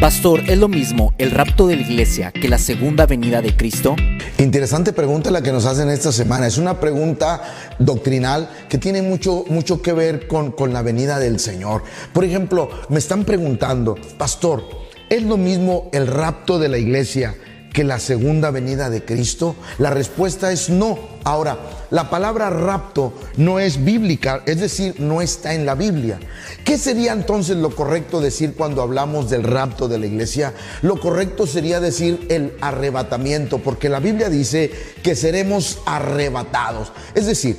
Pastor, ¿es lo mismo el rapto de la iglesia que la segunda venida de Cristo? Interesante pregunta la que nos hacen esta semana. Es una pregunta doctrinal que tiene mucho, mucho que ver con, con la venida del Señor. Por ejemplo, me están preguntando, Pastor, ¿es lo mismo el rapto de la iglesia que la segunda venida de Cristo? La respuesta es no. Ahora, la palabra rapto no es bíblica, es decir, no está en la Biblia. ¿Qué sería entonces lo correcto decir cuando hablamos del rapto de la iglesia? Lo correcto sería decir el arrebatamiento, porque la Biblia dice que seremos arrebatados. Es decir,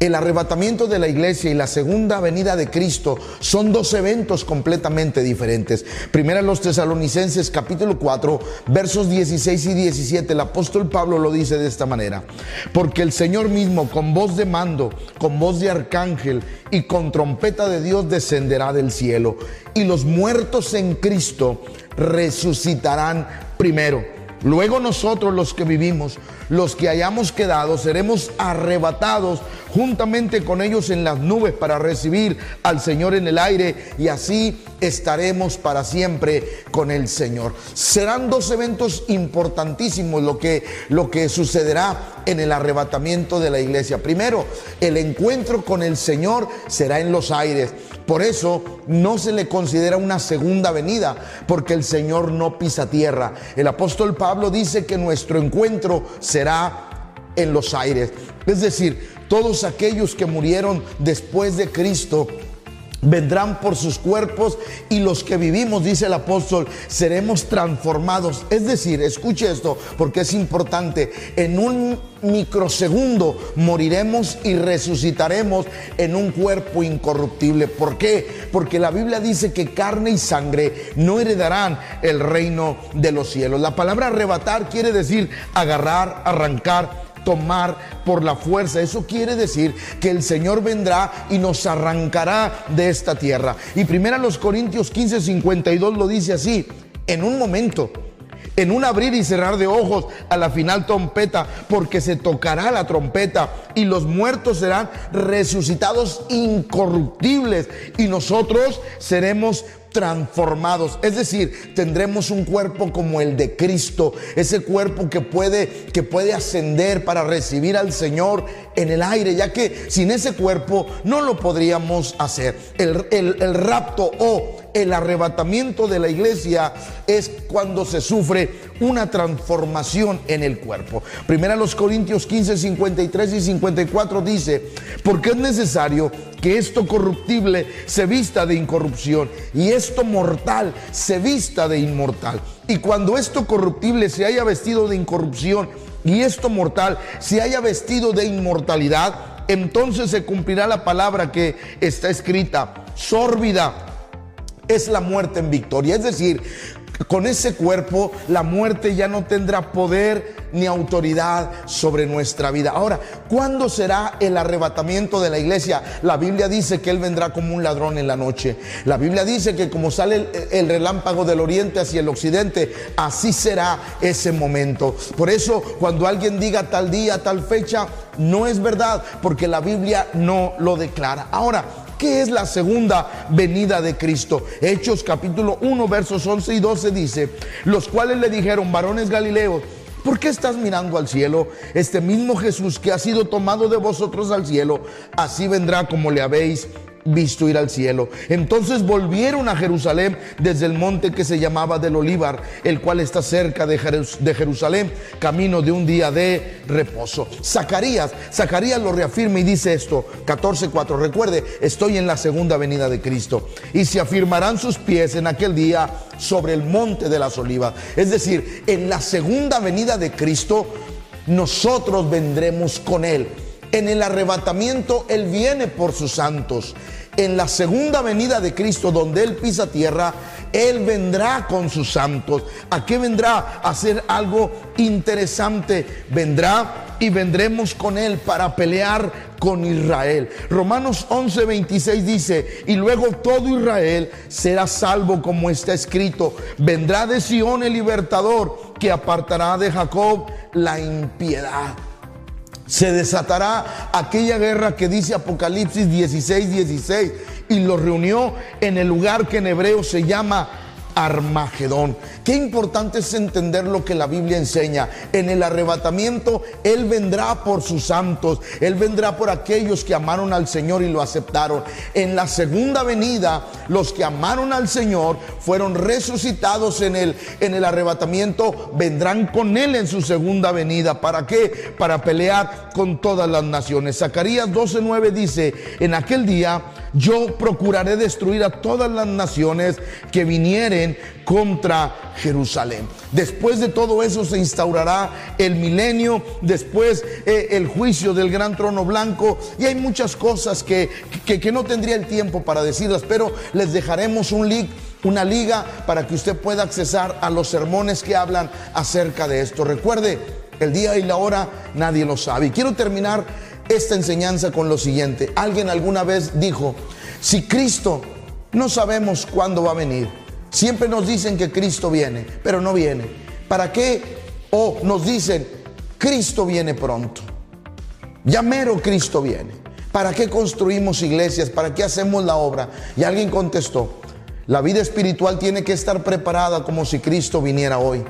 el arrebatamiento de la iglesia y la segunda venida de Cristo son dos eventos completamente diferentes. Primera los tesalonicenses capítulo 4 versos 16 y 17 el apóstol Pablo lo dice de esta manera. Porque el Señor mismo con voz de mando, con voz de arcángel y con trompeta de Dios descenderá del cielo y los muertos en Cristo resucitarán primero. Luego nosotros los que vivimos, los que hayamos quedado, seremos arrebatados juntamente con ellos en las nubes para recibir al Señor en el aire y así estaremos para siempre con el Señor. Serán dos eventos importantísimos lo que, lo que sucederá en el arrebatamiento de la iglesia. Primero, el encuentro con el Señor será en los aires. Por eso no se le considera una segunda venida, porque el Señor no pisa tierra. El apóstol Pablo dice que nuestro encuentro será en los aires. Es decir, todos aquellos que murieron después de Cristo vendrán por sus cuerpos y los que vivimos, dice el apóstol, seremos transformados. Es decir, escuche esto porque es importante, en un microsegundo moriremos y resucitaremos en un cuerpo incorruptible. ¿Por qué? Porque la Biblia dice que carne y sangre no heredarán el reino de los cielos. La palabra arrebatar quiere decir agarrar, arrancar tomar por la fuerza. Eso quiere decir que el Señor vendrá y nos arrancará de esta tierra. Y primero los Corintios 15, 52 lo dice así, en un momento en un abrir y cerrar de ojos a la final trompeta, porque se tocará la trompeta y los muertos serán resucitados incorruptibles y nosotros seremos transformados, es decir, tendremos un cuerpo como el de Cristo, ese cuerpo que puede que puede ascender para recibir al Señor en el aire, ya que sin ese cuerpo no lo podríamos hacer. El, el rapto o el arrebatamiento de la iglesia es cuando se sufre una transformación en el cuerpo. Primera los Corintios 15, 53 y 54 dice, porque es necesario que esto corruptible se vista de incorrupción y esto mortal se vista de inmortal. Y cuando esto corruptible se haya vestido de incorrupción y esto mortal se haya vestido de inmortalidad, entonces se cumplirá la palabra que está escrita, sórbida es la muerte en victoria. Es decir, con ese cuerpo la muerte ya no tendrá poder ni autoridad sobre nuestra vida. Ahora, ¿cuándo será el arrebatamiento de la iglesia? La Biblia dice que Él vendrá como un ladrón en la noche. La Biblia dice que como sale el, relámpago del oriente hacia el occidente, así será ese momento. Por eso, cuando alguien diga tal día, tal fecha, no es verdad, porque la Biblia no lo declara. Ahora, ¿Qué es la segunda venida de Cristo? Hechos capítulo 1 versos 11 y 12 dice, los cuales le dijeron, varones galileos, ¿por qué estás mirando al cielo? Este mismo Jesús que ha sido tomado de vosotros al cielo, así vendrá como le habéis visto ir al cielo. Entonces volvieron a Jerusalén desde el monte que se llamaba del Olivar, el cual está cerca de, Jerusalén, camino de un día de reposo. Zacarías, Zacarías lo reafirma y dice esto, 14.4, recuerde, estoy en la segunda venida de Cristo y se afirmarán sus pies en aquel día sobre el monte de las olivas. Es decir, en la segunda venida de Cristo, nosotros vendremos con Él. En el arrebatamiento Él viene por sus santos en la segunda venida de Cristo, donde Él pisa tierra, Él vendrá con sus santos. ¿A qué vendrá? A hacer algo interesante. Vendrá y vendremos con Él para pelear con Israel. Romanos 11, 26 dice, y luego todo Israel será salvo como está escrito. Vendrá de Sion el libertador que apartará de Jacob la impiedad se desatará aquella guerra que dice Apocalipsis 16, 16, y lo reunió en el lugar que en hebreo se llama Armagedón. Qué importante es entender lo que la Biblia enseña. En el arrebatamiento, Él vendrá por sus santos, Él vendrá por aquellos que amaron al Señor y lo aceptaron. En la segunda venida, los que amaron al Señor fueron resucitados en el, en el arrebatamiento, vendrán con Él en su segunda venida. ¿Para qué? Para pelear con todas las naciones. Zacarías 12:9 dice, en aquel día yo procuraré destruir a todas las naciones que vinieren contra Jerusalén. Después de todo eso se instaurará el milenio, después eh, el juicio del gran trono blanco y hay muchas cosas que, que, no tendría el tiempo para decirlas, pero les dejaremos un link una liga para que usted pueda accesar a los sermones que hablan acerca de esto. Recuerde, el día y la hora nadie lo sabe. Y quiero terminar esta enseñanza con lo siguiente. Alguien alguna vez dijo, si Cristo no sabemos cuándo va a venir, siempre nos dicen que Cristo viene, pero no viene. ¿Para qué? O nos dicen, Cristo viene pronto. Ya mero Cristo viene. ¿Para qué construimos iglesias? ¿Para qué hacemos la obra? Y alguien contestó, la vida espiritual tiene que estar preparada como si Cristo viniera hoy.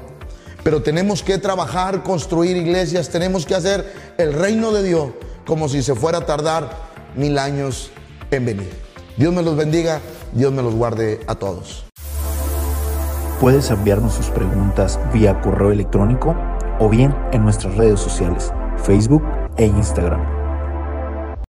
Pero tenemos que trabajar, construir iglesias, tenemos que hacer el reino de Dios como si se fuera a tardar mil años en venir. Dios me los bendiga, Dios me los guarde a todos. Puedes enviarnos sus preguntas vía correo electrónico o bien en nuestras redes sociales, Facebook e Instagram